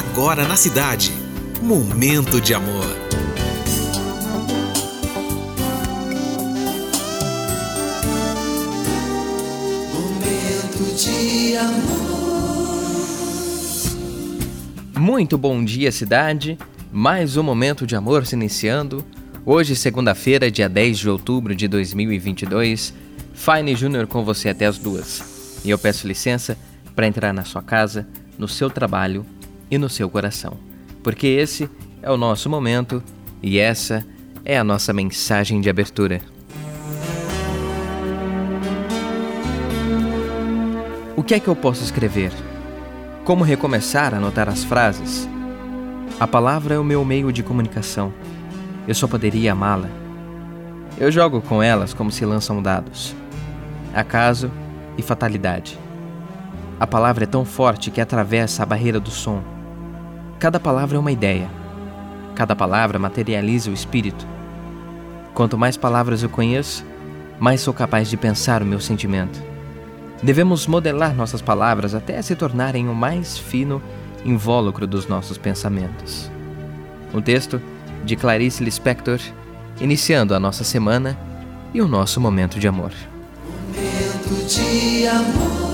agora na cidade. Momento de amor. Momento de amor. Muito bom dia, cidade. Mais um momento de amor se iniciando. Hoje, segunda-feira, dia 10 de outubro de 2022. Fine Júnior com você até as duas. E eu peço licença para entrar na sua casa, no seu trabalho e no seu coração. Porque esse é o nosso momento e essa é a nossa mensagem de abertura. O que é que eu posso escrever? Como recomeçar a anotar as frases? A palavra é o meu meio de comunicação. Eu só poderia amá-la. Eu jogo com elas como se lançam dados. Acaso e fatalidade. A palavra é tão forte que atravessa a barreira do som. Cada palavra é uma ideia. Cada palavra materializa o espírito. Quanto mais palavras eu conheço, mais sou capaz de pensar o meu sentimento. Devemos modelar nossas palavras até se tornarem o mais fino invólucro dos nossos pensamentos. Um texto de Clarice Lispector, iniciando a nossa semana e o nosso momento de amor. Momento de amor.